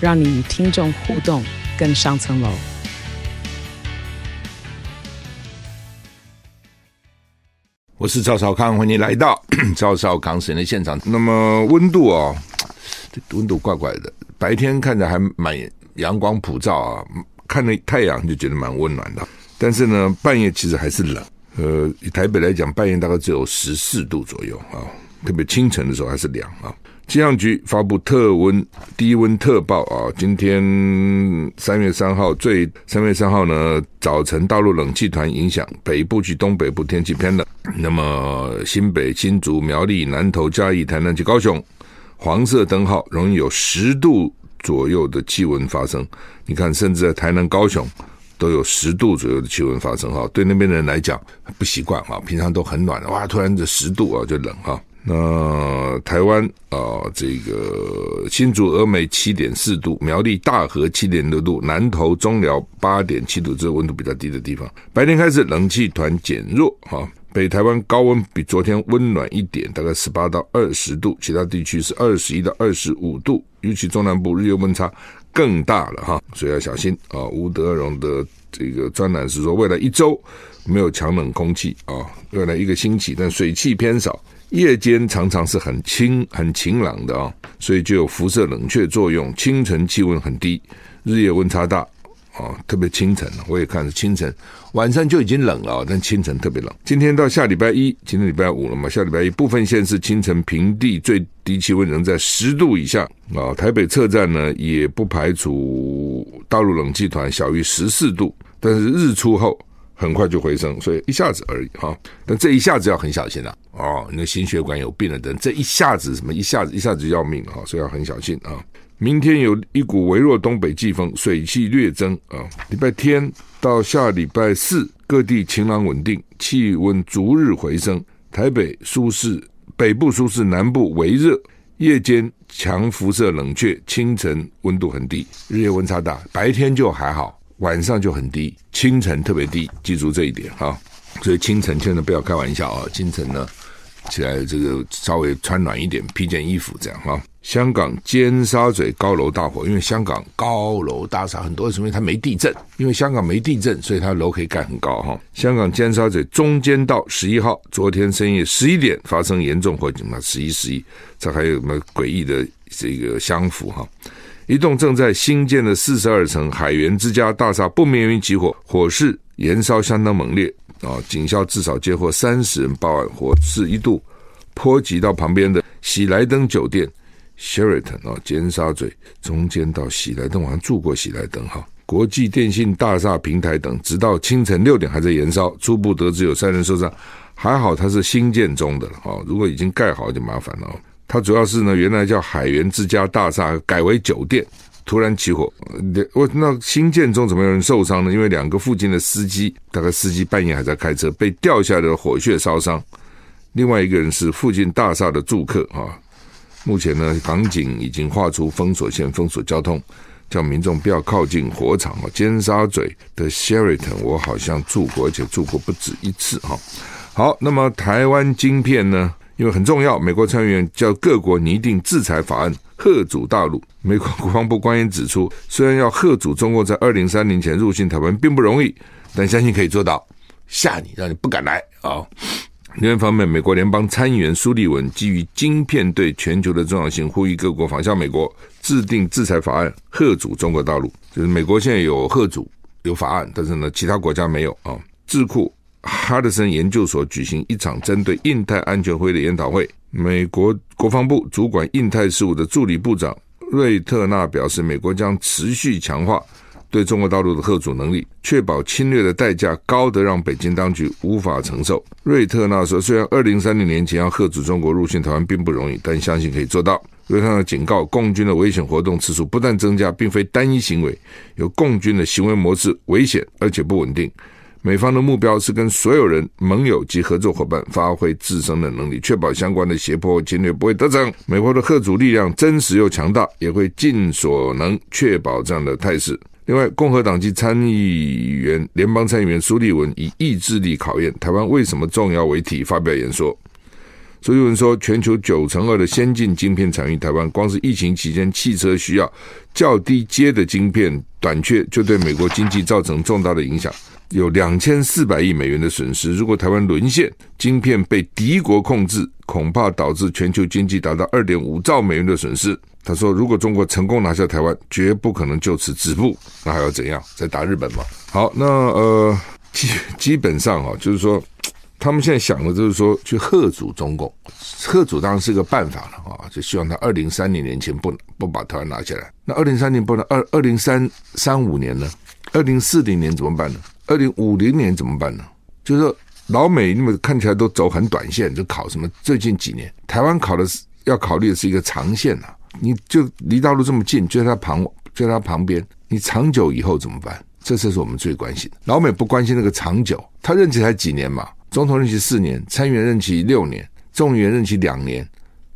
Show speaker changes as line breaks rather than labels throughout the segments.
让你与听众互动更上层楼。
我是赵少康，欢迎来到 赵少康时间的现场。那么温度哦，这温度怪怪的，白天看着还蛮阳光普照啊。看那太阳就觉得蛮温暖的，但是呢，半夜其实还是冷。呃，以台北来讲，半夜大概只有十四度左右啊，特别清晨的时候还是凉啊。气象局发布特温低温特报啊，今天三月三号最三月三号呢，早晨大陆冷气团影响北部及东北部天气偏冷，那么新北、新竹、苗栗、南投、嘉义、台南及高雄黄色灯号，容易有十度。左右的气温发生，你看，甚至在台南、高雄都有十度左右的气温发生哈。对那边的人来讲不习惯哈，平常都很暖的，哇，突然这十度啊就冷哈。那台湾啊，这个新竹、峨眉七点四度，苗栗大河七点六度，南投中寮八点七度，这个温度比较低的地方，白天开始冷气团减弱哈。北台湾高温比昨天温暖一点，大概十八到二十度，其他地区是二十一到二十五度，尤其中南部日夜温差更大了哈，所以要小心啊。吴德荣的这个专栏是说，未来一周没有强冷空气啊，未来一个星期，但水汽偏少，夜间常常是很清很晴朗的啊，所以就有辐射冷却作用，清晨气温很低，日夜温差大。哦，特别清晨，我也看是清晨，晚上就已经冷了，但清晨特别冷。今天到下礼拜一，今天礼拜五了嘛？下礼拜一部分县市清晨平地最低气温仍在十度以下啊。台北车站呢，也不排除大陆冷气团小于十四度，但是日出后很快就回升，所以一下子而已哈。但这一下子要很小心了哦，你的心血管有病了等，这一下子什么一下子一下子要命啊，所以要很小心啊。明天有一股微弱东北季风，水汽略增啊。礼拜天到下礼拜四，各地晴朗稳定，气温逐日回升。台北舒适，北部舒适，南部微热。夜间强辐射冷却，清晨温度很低，日夜温差大。白天就还好，晚上就很低，清晨特别低。记住这一点哈。所以清晨千万不要开玩笑啊！清晨呢，起来这个稍微穿暖一点，披件衣服这样哈。香港尖沙咀高楼大火，因为香港高楼大厦很多，是因为它没地震。因为香港没地震，所以它楼可以盖很高哈。香港尖沙咀中间道十一号，昨天深夜十一点发生严重火警，那十一十一，这还有什么诡异的这个相符哈？一栋正在新建的四十二层海员之家大厦不明原因起火，火势燃烧相当猛烈啊！警校至少接获三十人报案，火势一度波及到旁边的喜来登酒店。Sheraton 哦，尖沙咀中间到喜来登，我好像住过喜来登哈。国际电信大厦平台等，直到清晨六点还在燃烧。初步得知有三人受伤，还好它是新建中的了哈。如果已经盖好就麻烦了。它主要是呢，原来叫海源之家大厦，改为酒店，突然起火。我那新建中怎么有人受伤呢？因为两个附近的司机，大概司机半夜还在开车，被掉下来的火屑烧伤。另外一个人是附近大厦的住客哈。目前呢，港警已经划出封锁线，封锁交通，叫民众不要靠近火场哦。尖沙咀的 Sheraton 我好像住过，而且住过不止一次哈。好，那么台湾晶片呢？因为很重要，美国参议员叫各国拟定制裁法案，吓阻大陆。美国国防部官员指出，虽然要吓阻中国在二零三零前入侵台湾并不容易，但相信可以做到，吓你，让你不敢来啊。哦另一方面，美国联邦参议员苏利文基于晶片对全球的重要性，呼吁各国仿效美国制定制裁法案，吓阻中国大陆。就是美国现在有吓阻有法案，但是呢，其他国家没有啊。智库哈德森研究所举行一场针对印太安全会的研讨会，美国国防部主管印太事务的助理部长瑞特纳表示，美国将持续强化。对中国大陆的吓阻能力，确保侵略的代价高得让北京当局无法承受。瑞特纳说：“虽然二零三零年前要吓阻中国入侵台湾并不容易，但相信可以做到。”瑞特纳警告，共军的危险活动次数不断增加，并非单一行为，有共军的行为模式危险而且不稳定。美方的目标是跟所有人、盟友及合作伙伴发挥自身的能力，确保相关的胁迫侵略不会得逞。美国的赫主力量真实又强大，也会尽所能确保这样的态势。另外，共和党籍参议员、联邦参议员苏立文以意志力考验台湾为什么重要为题发表演说。所以有人说：“全球九成二的先进晶片产于台湾，光是疫情期间汽车需要较低阶的晶片短缺，就对美国经济造成重大的影响。”有两千四百亿美元的损失。如果台湾沦陷，晶片被敌国控制，恐怕导致全球经济达到二点五兆美元的损失。他说：“如果中国成功拿下台湾，绝不可能就此止步。那还要怎样？再打日本嘛？”好，那呃，基基本上啊，就是说，他们现在想的就是说，去吓阻中共。吓阻当然是个办法了啊，就希望他二零三零年前不不把台湾拿下来。那二零三零不能二二零三三五年呢？二零四零年怎么办呢？二零五零年怎么办呢？就是老美你们看起来都走很短线，就考什么最近几年，台湾考的是要考虑的是一个长线啊。你就离大陆这么近，就在他旁就在他旁边，你长久以后怎么办？这才是我们最关心的。老美不关心那个长久，他任期才几年嘛？总统任期四年，参议员任期六年，众议员任期两年，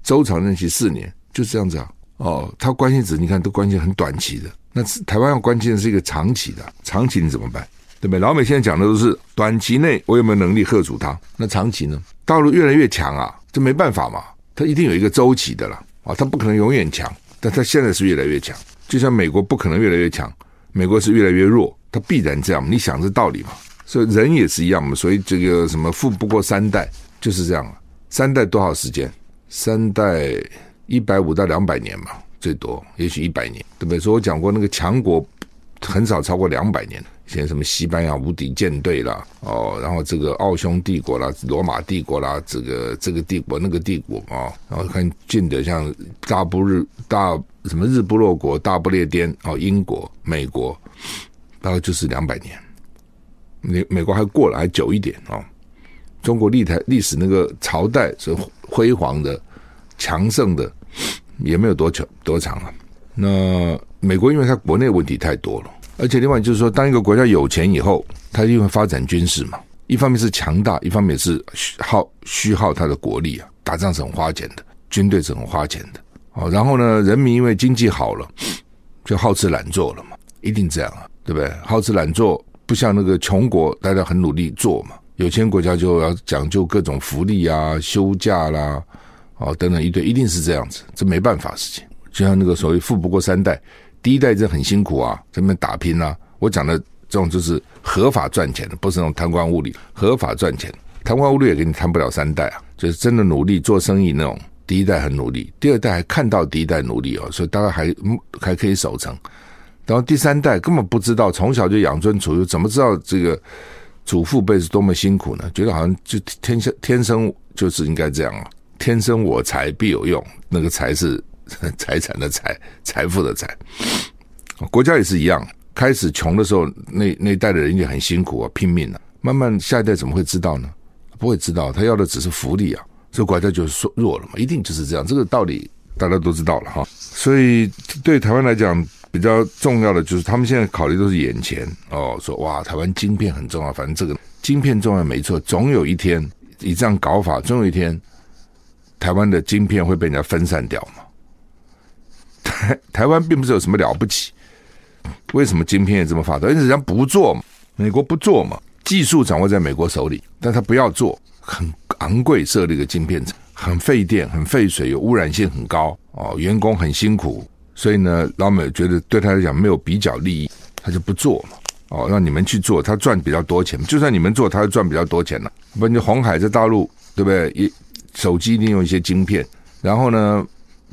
州长任期四年，就是这样子啊。哦，他关心只你看都关心很短期的，那台湾要关心的是一个长期的，长期你怎么办？对不对？老美现在讲的都是短期内我有没有能力吓阻他？那长期呢？大陆越来越强啊，这没办法嘛，他一定有一个周期的了啊，他不可能永远强，但他现在是越来越强，就像美国不可能越来越强，美国是越来越弱，他必然这样。你想这道理嘛？所以人也是一样嘛，所以这个什么富不过三代就是这样啊，三代多少时间？三代一百五到两百年嘛，最多也许一百年，对不对？所以我讲过那个强国很少超过两百年的。像什么西班牙无敌舰队啦，哦，然后这个奥匈帝国啦、罗马帝国啦，这个这个帝国那个帝国啊，然后看近的像大不日大什么日不落国、大不列颠哦，英国、美国，大概就是两百年。美美国还过了还久一点哦。中国历台历史那个朝代是辉煌的、强盛的，也没有多久多长啊。那美国因为它国内问题太多了。而且另外就是说，当一个国家有钱以后，它就会发展军事嘛。一方面是强大，一方面是耗虚耗它的国力啊。打仗是很花钱的，军队是很花钱的。哦，然后呢，人民因为经济好了，就好吃懒做了嘛，一定这样啊，对不对？好吃懒做，不像那个穷国，大家很努力做嘛。有钱国家就要讲究各种福利啊、休假啦，哦等等一堆，一定是这样子，这没办法事情。就像那个所谓“富不过三代”。第一代这很辛苦啊，在那边打拼啊。我讲的这种就是合法赚钱的，不是那种贪官污吏。合法赚钱，贪官污吏也给你贪不了三代啊。就是真的努力做生意那种，第一代很努力，第二代还看到第一代努力哦，所以大概还还可以守成。然后第三代根本不知道，从小就养尊处优，怎么知道这个祖父辈是多么辛苦呢？觉得好像就天生天生就是应该这样啊，天生我材必有用，那个才是。财产的财，财富的财，国家也是一样。开始穷的时候，那那一代的人也很辛苦啊，拼命啊。慢慢下一代怎么会知道呢？不会知道，他要的只是福利啊。所以国家就是弱了嘛，一定就是这样。这个道理大家都知道了哈。所以对台湾来讲，比较重要的就是他们现在考虑都是眼前哦，说哇，台湾晶片很重要。反正这个晶片重要没错，总有一天以这样搞法，总有一天台湾的晶片会被人家分散掉嘛。台台湾并不是有什么了不起，为什么晶片也这么发达？因为人家不做嘛，美国不做嘛，技术掌握在美国手里，但他不要做，很昂贵，设立一个晶片厂，很费电、很费水，有污染性很高哦，员工很辛苦，所以呢，老美觉得对他来讲没有比较利益，他就不做嘛，哦，让你们去做，他赚比较多钱，就算你们做，他赚比较多钱了。不，你红海在大陆，对不对？一手机利用一些晶片，然后呢？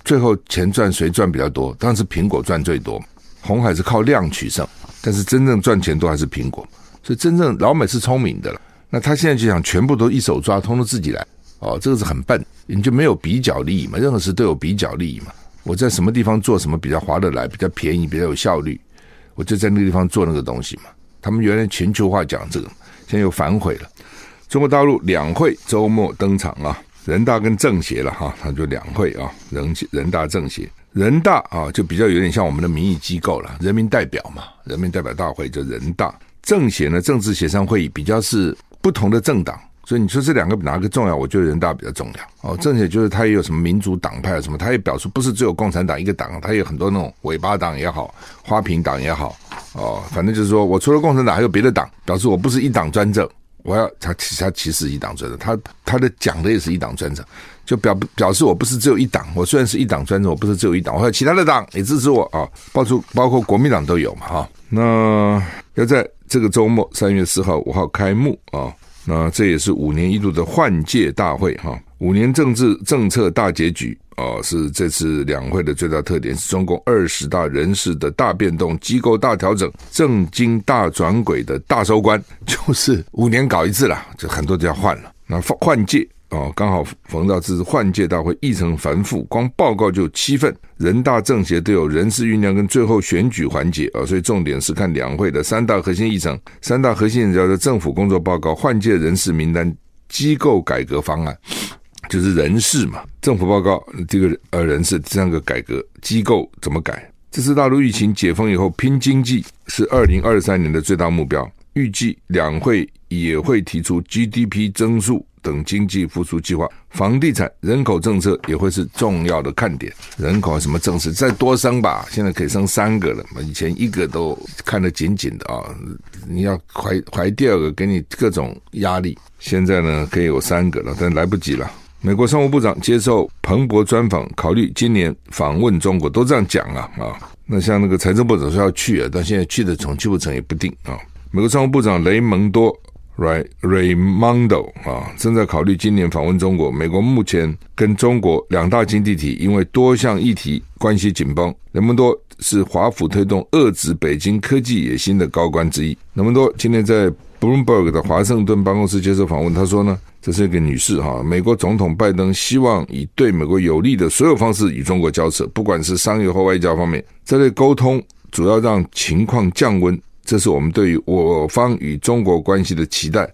最后钱赚谁赚比较多？当然是苹果赚最多。红海是靠量取胜，但是真正赚钱多还是苹果。所以真正老美是聪明的了。那他现在就想全部都一手抓，通通自己来。哦，这个是很笨，你就没有比较利益嘛？任何事都有比较利益嘛？我在什么地方做什么比较划得来、比较便宜、比较有效率，我就在那个地方做那个东西嘛。他们原来全球化讲这个，现在又反悔了。中国大陆两会周末登场啊！人大跟政协了哈，他就两会啊，人人大政协，人大啊就比较有点像我们的民意机构了，人民代表嘛，人民代表大会就人大，政协呢政治协商会议比较是不同的政党。所以你说这两个哪个重要？我觉得人大比较重要哦。政协就是他也有什么民主党派什么，他也表示不是只有共产党一个党，他有很多那种尾巴党也好，花瓶党也好哦。反正就是说我除了共产党还有别的党，表示我不是一党专政。我要他其他其实一党专政，他他的讲的也是一党专政，就表表示我不是只有一党。我虽然是一党专政，我不是只有一党，我还有其他的党也支持我啊。包括包括国民党都有嘛哈。那要在这个周末三月四号五号开幕啊。那这也是五年一度的换届大会哈，五年政治政策大结局啊，是这次两会的最大特点，是中共二十大人事的大变动、机构大调整、政经大转轨的大收官，就是五年搞一次了，就很多都要换了。那换届。哦，刚好逢到这次换届大会议程繁复，光报告就七份，人大政协都有人事酝酿跟最后选举环节啊，所以重点是看两会的三大核心议程，三大核心叫做政府工作报告、换届人事名单、机构改革方案，就是人事嘛，政府报告这个呃人事这样个改革机构怎么改？这次大陆疫情解封以后拼经济是二零二三年的最大目标，预计两会也会提出 GDP 增速。等经济复苏计划，房地产、人口政策也会是重要的看点。人口什么政策再多生吧，现在可以生三个了嘛？以前一个都看得紧紧的啊，你要怀怀第二个，给你各种压力。现在呢，可以有三个了，但来不及了。美国商务部长接受彭博专访，考虑今年访问中国，都这样讲啊啊。那像那个财政部长说要去啊，但现在去的成去不成也不定啊。美国商务部长雷蒙多。Ray Raymondo 啊，正在考虑今年访问中国。美国目前跟中国两大经济体因为多项议题关系紧绷。雷蒙多是华府推动遏制北京科技野心的高官之一。雷蒙多今天在 Bloomberg 的华盛顿办公室接受访问，他说呢，这是一个女士哈，美国总统拜登希望以对美国有利的所有方式与中国交涉，不管是商业或外交方面，这类沟通主要让情况降温。这是我们对于我方与中国关系的期待，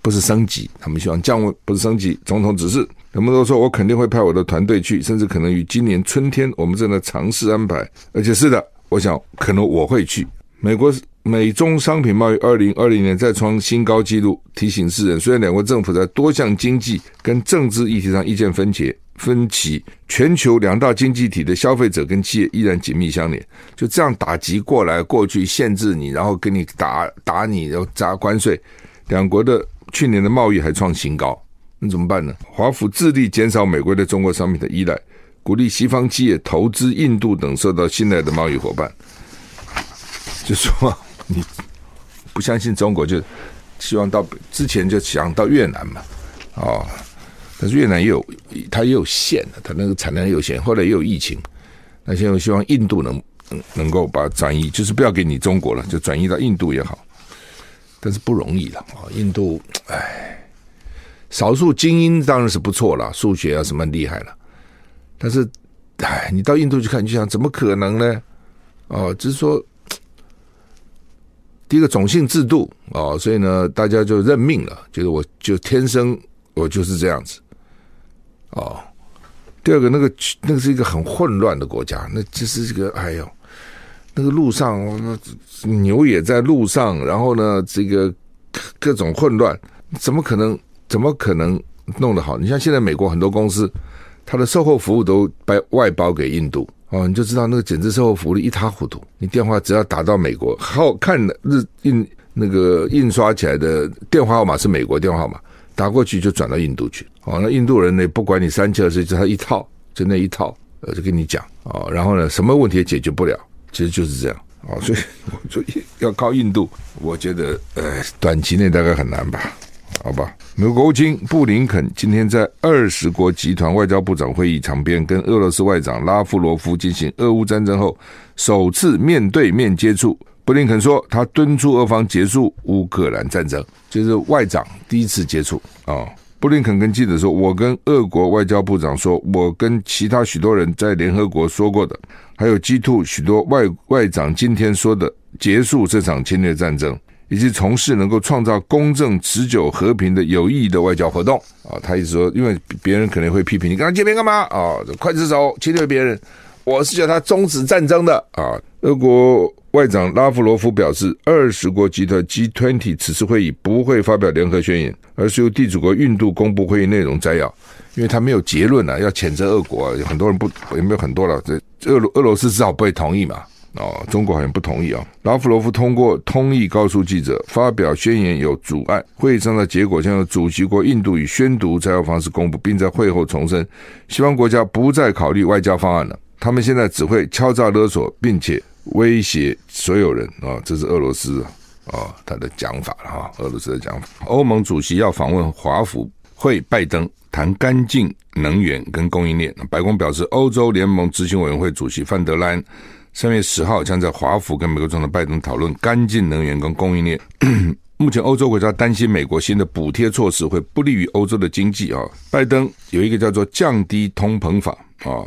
不是升级。他们希望降温，不是升级。总统指示，人们都说我肯定会派我的团队去，甚至可能于今年春天，我们正在尝试安排。而且是的，我想可能我会去。美国美中商品贸易二零二零年再创新高纪录，提醒世人，虽然两国政府在多项经济跟政治议题上意见分歧。分歧，全球两大经济体的消费者跟企业依然紧密相连，就这样打击过来，过去限制你，然后给你打打你，然后砸关税，两国的去年的贸易还创新高，那怎么办呢？华府致力减少美国对中国商品的依赖，鼓励西方企业投资印度等受到信赖的贸易伙伴，就说你不相信中国，就希望到之前就想到越南嘛，哦。但是越南也有，它也有限的，它那个产量有限。后来也有疫情，那现在我希望印度能能够把转移，就是不要给你中国了，就转移到印度也好。但是不容易了啊，印度，哎，少数精英当然是不错了，数学啊什么厉害了。但是，哎，你到印度去看，你就想怎么可能呢？哦，就是说，第一个种姓制度哦，所以呢，大家就认命了，就是我就天生我就是这样子。哦，第二个，那个那个是一个很混乱的国家，那就是这个，哎呦，那个路上牛也在路上，然后呢，这个各种混乱，怎么可能？怎么可能弄得好？你像现在美国很多公司，它的售后服务都外外包给印度，哦，你就知道那个简直售后服务一塌糊涂。你电话只要打到美国，好看的日印那个印刷起来的电话号码是美国电话号码。打过去就转到印度去，哦，那印度人呢，不管你三七二十一，就他一套，就那一套，呃，就跟你讲，哦，然后呢，什么问题也解决不了，其实就是这样，哦，所以 我说要靠印度，我觉得呃，短期内大概很难吧，好吧。美国国务卿布林肯今天在二十国集团外交部长会议场边，跟俄罗斯外长拉夫罗夫进行俄乌战争后首次面对面接触。布林肯说，他敦促俄方结束乌克兰战争，就是外长第一次接触啊。布林肯跟记者说：“我跟俄国外交部长说，我跟其他许多人在联合国说过的，还有 G two 许多外外长今天说的，结束这场侵略战争，以及从事能够创造公正、持久、和平的有意义的外交活动。啊，他意思说，因为别人可能会批评你跟他见面干嘛？啊，刽子手侵略别人，我是叫他终止战争的。啊，俄国外长拉夫罗夫表示，二十国集团 G20 此次会议不会发表联合宣言，而是由地主国印度公布会议内容摘要。因为他没有结论啊，要谴责俄国，有很多人不，有没有很多了？这俄罗俄罗斯至少不会同意嘛？哦，中国好像不同意啊。拉夫罗夫通过通译告诉记者，发表宣言有阻碍，会议上的结果将由主席国印度以宣读摘要方式公布，并在会后重申，西方国家不再考虑外交方案了，他们现在只会敲诈勒索，并且威胁所有人啊。这是俄罗斯啊他的讲法了哈，俄罗斯的讲法。欧盟主席要访问华府。会拜登谈干净能源跟供应链。白宫表示，欧洲联盟执行委员会主席范德兰三月十号将在华府跟美国总统拜登讨论干净能源跟供应链。目前，欧洲国家担心美国新的补贴措施会不利于欧洲的经济啊。拜登有一个叫做降低通膨法啊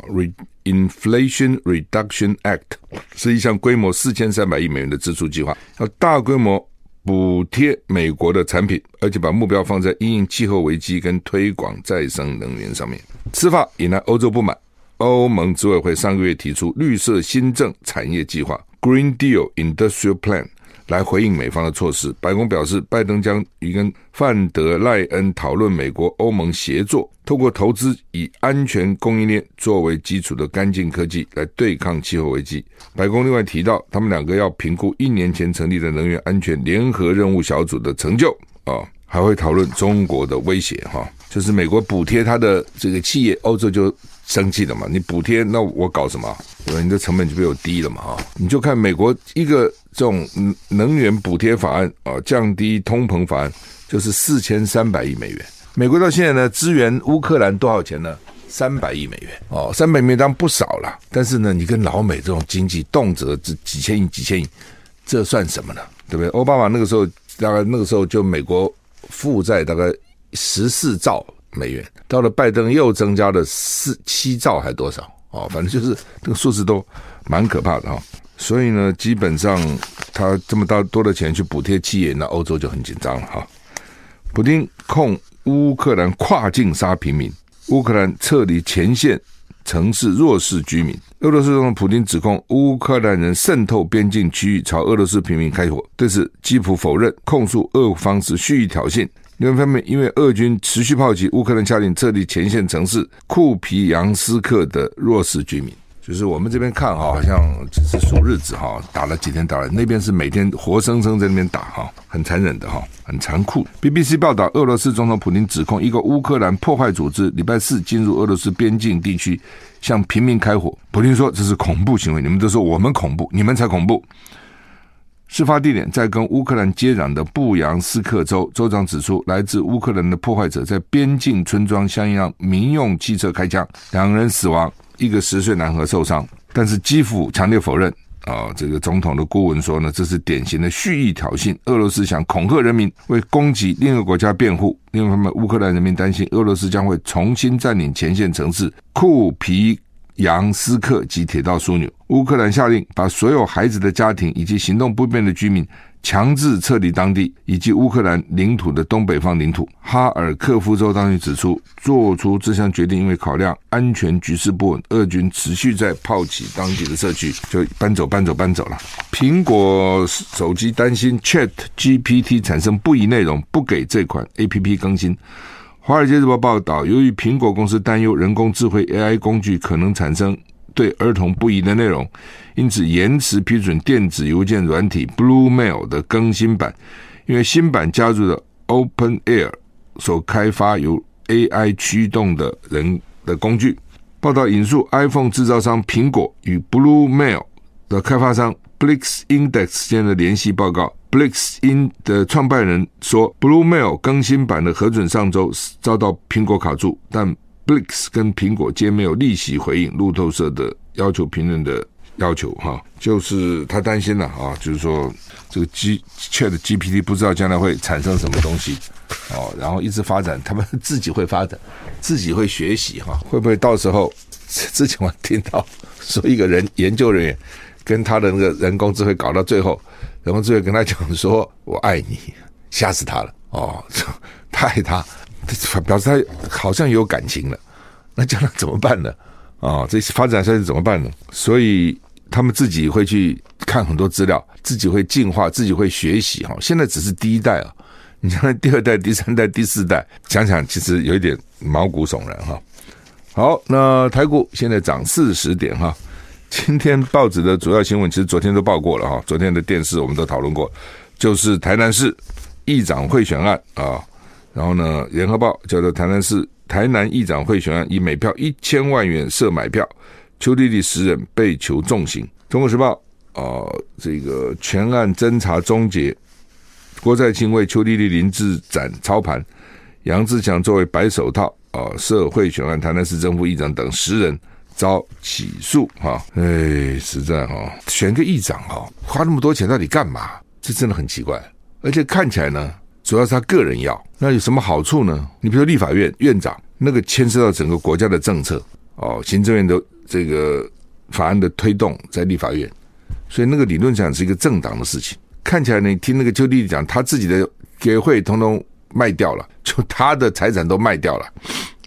（Inflation Reduction Act），是一项规模四千三百亿美元的支出计划，要大规模。补贴美国的产品，而且把目标放在因应气候危机跟推广再生能源上面。此法引来欧洲不满，欧盟执委会上个月提出绿色新政产业计划 （Green Deal Industrial Plan）。来回应美方的措施，白宫表示，拜登将与跟范德赖恩讨论美国欧盟协作，透过投资以安全供应链作为基础的干净科技来对抗气候危机。白宫另外提到，他们两个要评估一年前成立的能源安全联合任务小组的成就啊，还会讨论中国的威胁哈，就是美国补贴他的这个企业，欧洲就生气了嘛，你补贴那我搞什么？对吧？你的成本就比我低了嘛哈，你就看美国一个。这种能源补贴法案啊，降低通膨法案就是四千三百亿美元。美国到现在呢，支援乌克兰多少钱呢？三百亿美元哦，三百亿美元当然不少了。但是呢，你跟老美这种经济动辄这几千亿、几千亿，这算什么呢？对不对？奥巴马那个时候，大概那个时候就美国负债大概十四兆美元，到了拜登又增加了四七兆还多少？哦，反正就是这个数字都蛮可怕的哈。所以呢，基本上他这么大多的钱去补贴企业，那欧洲就很紧张了哈。普丁控乌克兰跨境杀平民，乌克兰撤离前线城市弱势居民。俄罗斯总统普丁指控乌克兰人渗透边境区域，朝俄罗斯平民开火。对此基辅否认，控诉俄方是蓄意挑衅。另一方面，因为俄军持续炮击，乌克兰下令撤离前线城市库皮扬斯克的弱势居民。就是我们这边看哈，好像只是数日子哈，打了几天打了，那边是每天活生生在那边打哈，很残忍的哈，很残酷。BBC 报道，俄罗斯总统普京指控一个乌克兰破坏组织礼拜四进入俄罗斯边境地区，向平民开火。普京说这是恐怖行为，你们都说我们恐怖，你们才恐怖。事发地点在跟乌克兰接壤的布扬斯克州，州长指出，来自乌克兰的破坏者在边境村庄向一辆民用汽车开枪，两人死亡。一个十岁男孩受伤，但是基辅强烈否认。啊，这个总统的顾问说呢，这是典型的蓄意挑衅。俄罗斯想恐吓人民，为攻击另一个国家辩护。另外一方面，乌克兰人民担心俄罗斯将会重新占领前线城市库皮扬斯克及铁道枢纽。乌克兰下令把所有孩子的家庭以及行动不便的居民。强制撤离当地以及乌克兰领土的东北方领土。哈尔科夫州当局指出，做出这项决定，因为考量安全局势不稳，俄军持续在炮击当地的社区，就搬走、搬走、搬走了。苹果手机担心 Chat GPT 产生不宜内容，不给这款 APP 更新。华尔街日报报道，由于苹果公司担忧人工智慧 AI 工具可能产生。对儿童不宜的内容，因此延迟批准电子邮件软体 Blue Mail 的更新版，因为新版加入了 OpenAir 所开发由 AI 驱动的人的工具。报道引述 iPhone 制造商苹果与 Blue Mail 的开发商 Blix Index 间的联系报告。Blix In 的创办人说，Blue Mail 更新版的核准上周遭到苹果卡住，但 Blix 跟苹果皆没有立即回应路透社的要求评论的要求，哈，就是他担心了啊，就是说这个 G Chat GPT 不知道将来会产生什么东西哦，然后一直发展，他们自己会发展，自己会学习哈，会不会到时候之前我听到说一个人研究人员跟他的那个人工智慧搞到最后，人工智慧跟他讲说“我爱你”，吓死他了哦，他爱他，表示他好像有感情了，那将来怎么办呢？啊、哦，这发展下去怎么办呢？所以他们自己会去看很多资料，自己会进化，自己会学习哈。现在只是第一代啊，你像第二代、第三代、第四代，想想其实有一点毛骨悚然哈。好，那台股现在涨四十点哈。今天报纸的主要新闻其实昨天都报过了哈，昨天的电视我们都讨论过，就是台南市议长贿选案啊。然后呢，联合报叫做台南市。台南议长贿选案以每票一千万元设买票，邱丽丽十人被求重刑。中国时报啊、这个全案侦查终结，郭在清为邱丽丽林志展操盘，杨志强作为白手套啊，涉贿选案，台南市政府议长等十人遭起诉。哈，哎，实在哈、哦，选个议长哈，花那么多钱到底干嘛？这真的很奇怪，而且看起来呢。主要是他个人要，那有什么好处呢？你比如说立法院院长，那个牵涉到整个国家的政策哦，行政院的这个法案的推动在立法院，所以那个理论上是一个政党的事情。看起来呢，你听那个邱丽丽讲，他自己的给会通通卖掉了，就他的财产都卖掉了，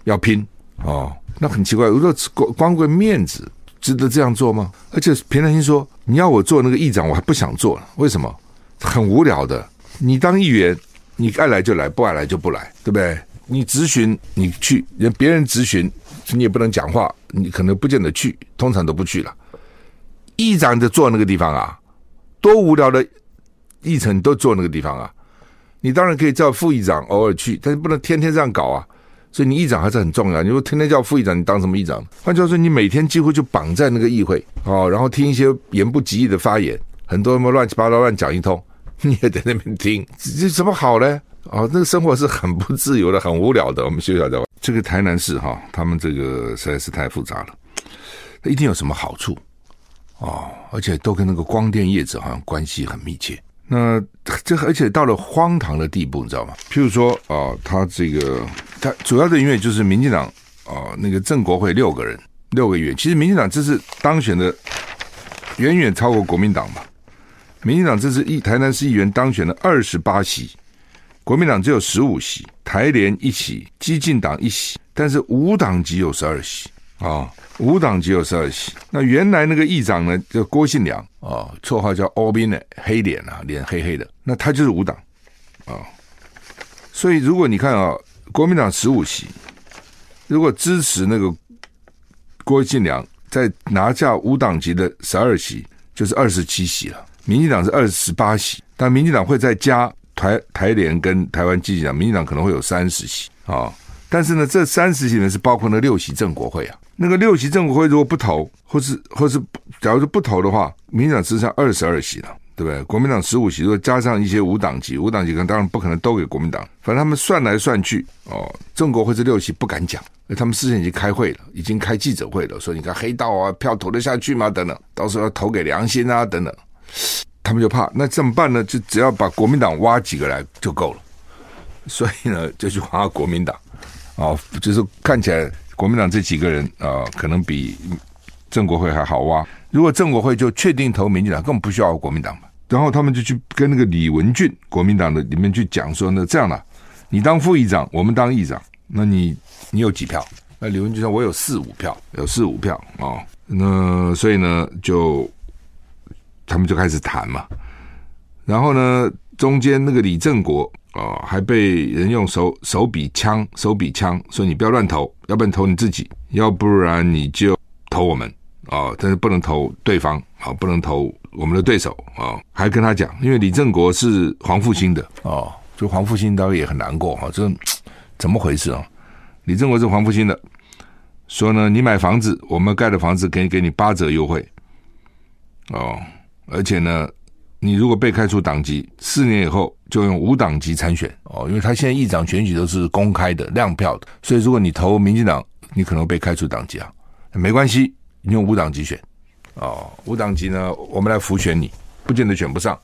要拼哦，那很奇怪。如果光光为面子，值得这样做吗？而且平常心说，你要我做那个议长，我还不想做了。为什么？很无聊的。你当议员。你爱来就来，不爱来就不来，对不对？你咨询你去，人别人咨询你也不能讲话，你可能不见得去，通常都不去了。议长就坐那个地方啊，多无聊的议程都坐那个地方啊。你当然可以叫副议长偶尔去，但是不能天天这样搞啊。所以你议长还是很重要。你说天天叫副议长，你当什么议长？换句话说，你每天几乎就绑在那个议会哦，然后听一些言不及义的发言，很多什么乱七八糟乱讲一通。你也在那边听，这怎么好呢？哦，那个生活是很不自由的，很无聊的。我们学校的这个台南市哈，他们这个实在是太复杂了。一定有什么好处哦，而且都跟那个光电业者好像关系很密切。那这而且到了荒唐的地步，你知道吗？譬如说啊、他这个他主要的因为就是民进党啊，那个正国会六个人六个议员，其实民进党这次当选的远远超过国民党嘛。民进党这次议台南市议员当选了二十八席，国民党只有十五席，台联一席，激进党一席，但是无党籍有十二席啊，无党籍有十二席。那原来那个议长呢，叫郭信良啊，绰号叫欧宾的黑脸啊，脸黑黑的，那他就是无党啊。所以如果你看啊，国民党十五席，如果支持那个郭信良，再拿下无党籍的十二席，就是二十七席了。民进党是二十八席，但民进党会再加台台联跟台湾基进党，民进党可能会有三十席啊、但是呢，这三十席呢是包括那六席正国会啊。那个六席正国会如果不投，或是或是假如说不投的话，民进党只剩二十二席了，对不对？国民党十五席，如果加上一些无党籍，无党籍可能当然不可能都给国民党。反正他们算来算去，哦，正国会这六席不敢讲，他们事先已经开会了，已经开记者会了，说你看黑道啊，票投得下去吗？等等，到时候要投给良心啊，等等。他们就怕，那怎么办呢？就只要把国民党挖几个来就够了。所以呢，就去挖国民党啊，就是看起来国民党这几个人啊，可能比郑国会还好挖。如果郑国会就确定投民进党，根本不需要国民党嘛。然后他们就去跟那个李文俊国民党的里面去讲说，那这样了，你当副议长，我们当议长，那你你有几票？那李文俊说，我有四五票，有四五票啊。那所以呢，就。他们就开始谈嘛，然后呢，中间那个李正国啊、哦，还被人用手手比枪，手比枪，说你不要乱投，要不然投你自己，要不然你就投我们啊、哦，但是不能投对方啊、哦，不能投我们的对手啊、哦，还跟他讲，因为李正国是黄复兴的哦，就黄复兴当然也很难过哈，这怎么回事啊？李正国是黄复兴的，说呢，你买房子，我们盖的房子可以给你八折优惠哦。而且呢，你如果被开除党籍，四年以后就用无党籍参选哦，因为他现在议长选举都是公开的、亮票的，所以如果你投民进党，你可能被开除党籍啊，没关系，你用无党籍选哦，无党籍呢，我们来辅选你，不见得选不上，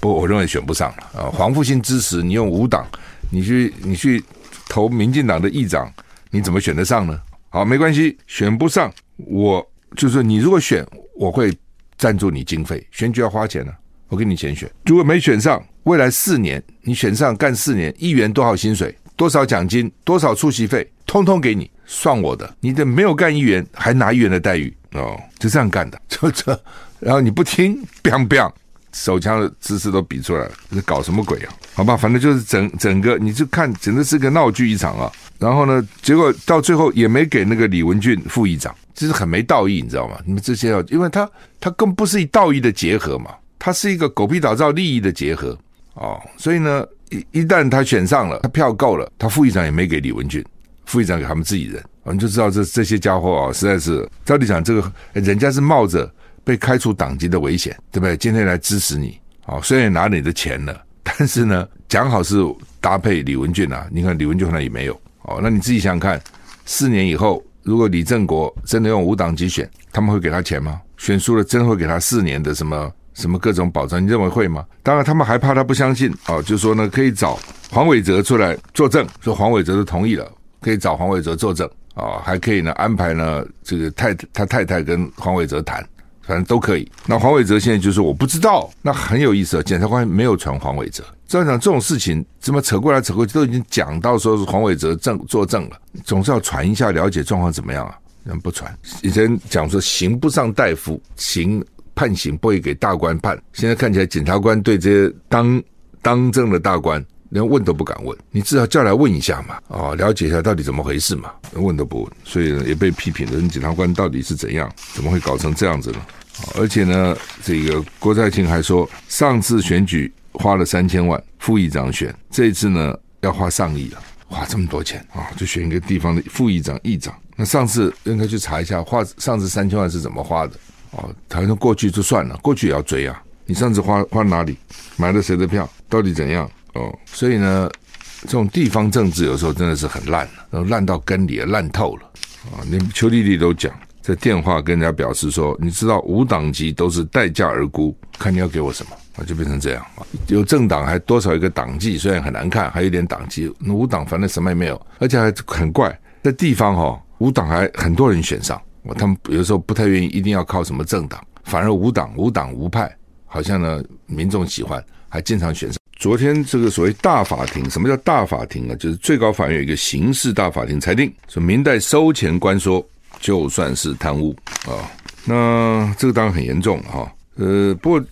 不我认为选不上啊。黄复兴支持你用无党，你去你去投民进党的议长，你怎么选得上呢？好，没关系，选不上，我就是你如果选，我会。赞助你经费，选举要花钱呢、啊，我给你钱选。如果没选上，未来四年你选上干四年，议员多少薪水、多少奖金、多少出席费，通通给你，算我的。你的没有干议员还拿议员的待遇哦，就这样干的，就这。然后你不听，biang biang，手枪的姿势都比出来了，这搞什么鬼啊？好吧，反正就是整整个，你就看，简直是个闹剧一场啊。然后呢，结果到最后也没给那个李文俊副议长，这是很没道义，你知道吗？你们这些要，因为他他更不是以道义的结合嘛，他是一个狗屁倒灶利益的结合哦。所以呢，一一旦他选上了，他票够了，他副议长也没给李文俊，副议长给他们自己人，我们就知道这这些家伙啊，实在是照理讲，这个人家是冒着被开除党籍的危险，对不对？今天来支持你，哦，虽然拿你的钱了，但是呢，讲好是搭配李文俊啊，你看李文俊那也没有。哦，那你自己想想看，四年以后，如果李正国真的用无党籍选，他们会给他钱吗？选输了，真会给他四年的什么什么各种保障？你认为会吗？当然，他们还怕他不相信哦，就说呢，可以找黄伟哲出来作证，说黄伟哲都同意了，可以找黄伟哲作证啊、哦，还可以呢安排呢这个太他太太跟黄伟哲谈。反正都可以。那黄伟哲现在就说我不知道，那很有意思。检察官没有传黄伟哲，这样讲这种事情怎么扯过来扯过去，都已经讲到说是黄伟哲证作证了，总是要传一下了解状况怎么样啊？人不传。以前讲说刑不上大夫，刑判刑不会给大官判。现在看起来检察官对这些当当政的大官连问都不敢问，你至少叫来问一下嘛，啊，了解一下到底怎么回事嘛，问都不问，所以呢也被批评了。检察官到底是怎样？怎么会搞成这样子呢？而且呢，这个郭在清还说，上次选举花了三千万，副议长选，这次呢要花上亿了，花这么多钱啊，就选一个地方的副议长、议长。那上次应该去查一下，花上次三千万是怎么花的？哦，他说过去就算了，过去也要追啊。你上次花花哪里？买了谁的票？到底怎样？哦，所以呢，这种地方政治有时候真的是很烂，然后烂到根里，烂透了啊！连邱丽丽都讲。在电话跟人家表示说：“你知道无党籍都是待价而沽，看你要给我什么啊，就变成这样啊。有政党还多少一个党纪，虽然很难看，还有点党纪。无党反正什么也没有，而且还很怪，在地方哈，无党还很多人选上，他们有时候不太愿意一定要靠什么政党，反而无党无党无派，好像呢民众喜欢，还经常选上。昨天这个所谓大法庭，什么叫大法庭啊？就是最高法院有一个刑事大法庭裁定，说明代收钱官说。”就算是贪污啊，那这个当然很严重哈。呃，不过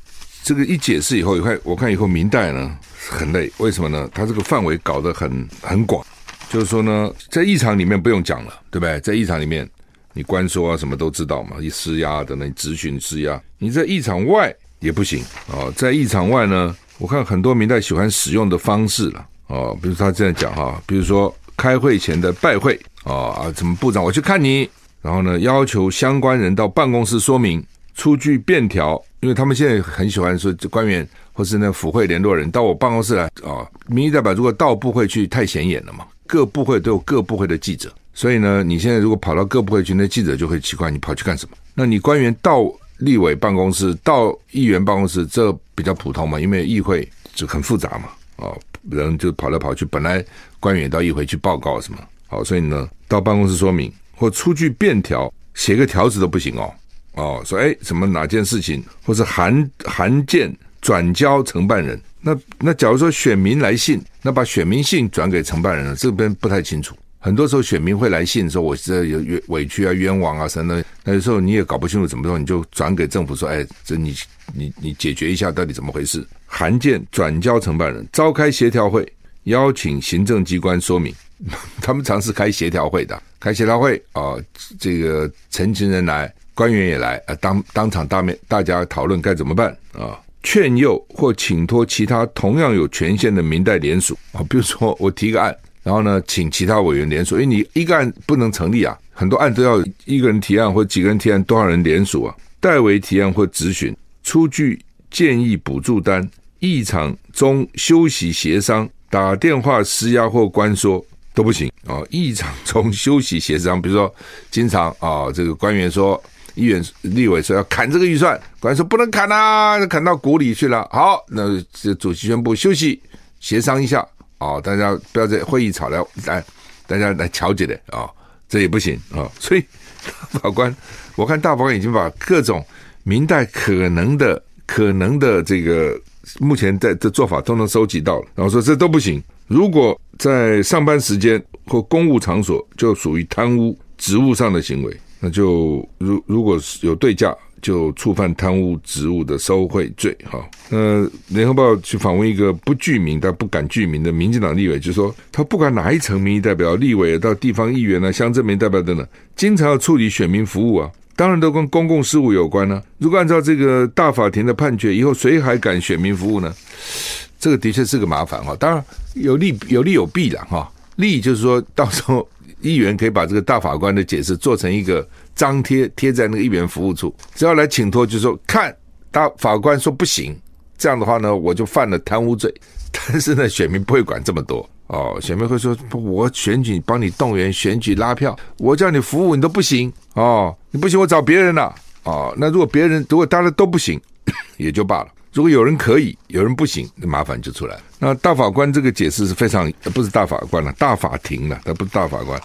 这个一解释以后，你看我看以后明代呢很累，为什么呢？他这个范围搞得很很广，就是说呢，在议场里面不用讲了，对不对？在议场里面，你关说啊什么都知道嘛，一施压的那咨询施压，你在议场外也不行啊。在议场外呢，我看很多民代喜欢使用的方式了哦，比如他这样讲哈，比如说开会前的拜会啊啊，什么部长我去看你。然后呢，要求相关人到办公室说明，出具便条，因为他们现在很喜欢说官员或是那府会联络人到我办公室来啊。民意代表如果到部会去，太显眼了嘛。各部会都有各部会的记者，所以呢，你现在如果跑到各部会去，那记者就会奇怪你跑去干什么？那你官员到立委办公室、到议员办公室，这比较普通嘛，因为议会就很复杂嘛。哦，人就跑来跑去，本来官员也到议会去报告什么，好，所以呢，到办公室说明。或出具便条，写个条子都不行哦。哦，说哎，什么哪件事情，或是函函件转交承办人。那那假如说选民来信，那把选民信转给承办人了，这边不太清楚。很多时候选民会来信说，我这有冤委屈啊、冤枉啊什么的。那有时候你也搞不清楚怎么说，你就转给政府说，哎，这你你你解决一下，到底怎么回事？函件转交承办人，召开协调会，邀请行政机关说明。他们常是开协调会的，开协调会啊、这个陈情人来，官员也来啊，当当场大面大家讨论该怎么办啊、劝诱或请托其他同样有权限的民代联署啊，比如说我提个案，然后呢，请其他委员联署，因为你一个案不能成立啊，很多案都要一个人提案或几个人提案，多少人联署啊？代为提案或质询，出具建议补助单，议场中休息协商，打电话施压或关说。都不行啊！议场中休息协商，比如说，经常啊，这个官员说，议员、立委说要砍这个预算，官员说不能砍啊，砍到谷里去了。好，那这主席宣布休息协商一下啊，大家不要在会议吵了，来，大家来调解的啊，这也不行啊。所以法官，我看大法官已经把各种明代可能的可能的这个目前在的做法都能收集到了，然后说这都不行。如果在上班时间或公务场所就属于贪污职务上的行为，那就如如果有对价，就触犯贪污职务的受贿罪。哈，那联合报去访问一个不具名但不敢具名的民进党立委，就说他不管哪一层民意代表、立委到地方议员啊、乡镇民代表等等，经常要处理选民服务啊，当然都跟公共事务有关呢、如果按照这个大法庭的判决，以后谁还敢选民服务呢？这个的确是个麻烦哈，当然有利有利有弊了哈。利就是说到时候议员可以把这个大法官的解释做成一个张贴贴在那个议员服务处，只要来请托，就说看大法官说不行，这样的话呢，我就犯了贪污罪。但是呢，选民不会管这么多哦，选民会说，我选举帮你动员选举拉票，我叫你服务你都不行哦，你不行我找别人了哦。那如果别人如果大家都不行，也就罢了。如果有人可以，有人不行，那麻烦就出来了。那大法官这个解释是非常，不是大法官了，大法庭了，他不是大法官。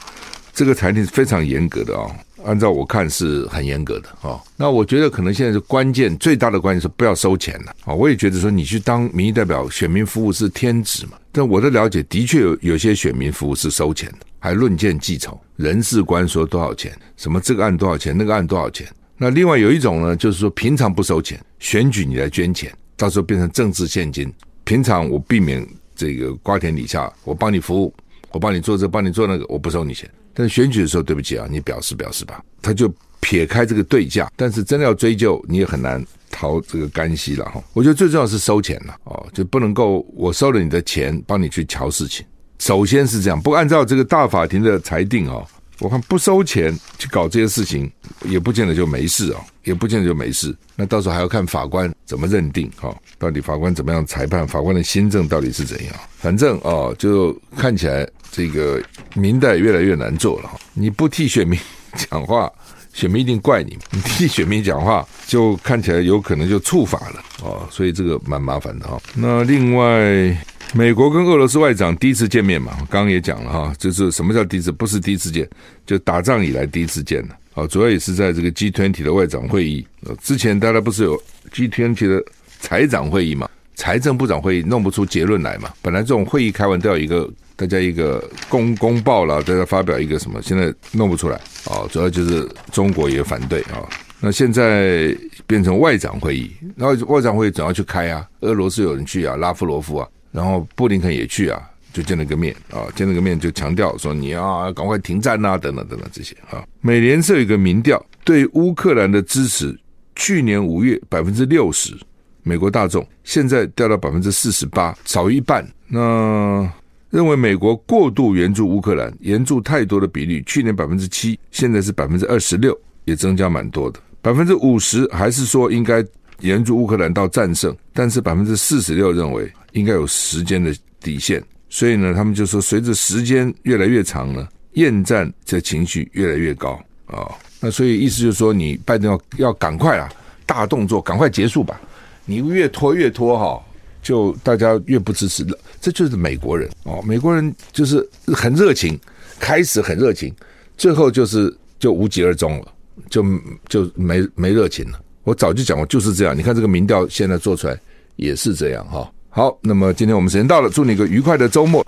这个裁定是非常严格的、哦，按照我看是很严格的、哦。那我觉得可能现在是关键，最大的关键是不要收钱了啊、哦。我也觉得说你去当民意代表、选民服务是天职嘛。但我的了解，的确有有些选民服务是收钱的，还论件计酬，人事官说多少钱，什么这个案多少钱，那个案多少钱。那另外有一种呢，就是说平常不收钱，选举你来捐钱，到时候变成政治献金。平常我避免这个瓜田李下，我帮你服务，我帮你做这，帮你做那个，我不收你钱。但是选举的时候，对不起啊，你表示表示吧。他就撇开这个对价，但是真的要追究，你也很难逃这个干系了哈。我觉得最重要是收钱了哦，就不能够我收了你的钱，帮你去瞧事情。首先是这样，不按照这个大法庭的裁定哦。我看不收钱去搞这些事情，也不见得就没事哦，也不见得就没事。那到时候还要看法官怎么认定哈，到底法官怎么样裁判，法官的心证到底是怎样？反正哦，就看起来这个民代越来越难做了哈。你不替选民讲话，选民一定怪你；你替选民讲话，就看起来有可能就触法了哦。所以这个蛮麻烦的哈。那另外。美国跟俄罗斯外长第一次见面嘛，刚刚也讲了哈，就是什么叫第一次？不是第一次见，就打仗以来第一次见了。好，主要也是在这个 G20 的外长会议。之前大家不是有 G20 的财长会议嘛？财政部长会议弄不出结论来嘛？本来这种会议开完都要一个大家一个公公报了，大家发表一个什么？现在弄不出来啊，主要就是中国也反对啊。那现在变成外长会议，那外长会议总要去开啊，俄罗斯有人去啊，拉夫罗夫啊。然后布林肯也去啊，就见了个面啊，见了个面就强调说，你要赶快停战呐，等等等等这些啊。美联社有一个民调，对乌克兰的支持，去年五月百分之六十，美国大众现在掉到百分之四十八，少一半。那认为美国过度援助乌克兰，援助太多的比率，去年百分之七，现在是百分之二十六，也增加蛮多的。百分之五十还是说应该。援助乌克兰到战胜，但是百分之四十六认为应该有时间的底线，所以呢，他们就说随着时间越来越长呢，厌战的情绪越来越高啊、那所以意思就是说，你拜登要要赶快啊，大动作，赶快结束吧。你越拖越拖哈，就大家越不支持了。这就是美国人哦，美国人就是很热情，开始很热情，最后就是就无疾而终了，就就没没热情了。我早就讲过，就是这样。你看这个民调现在做出来也是这样哈。好，那么今天我们时间到了，祝你一个愉快的周末。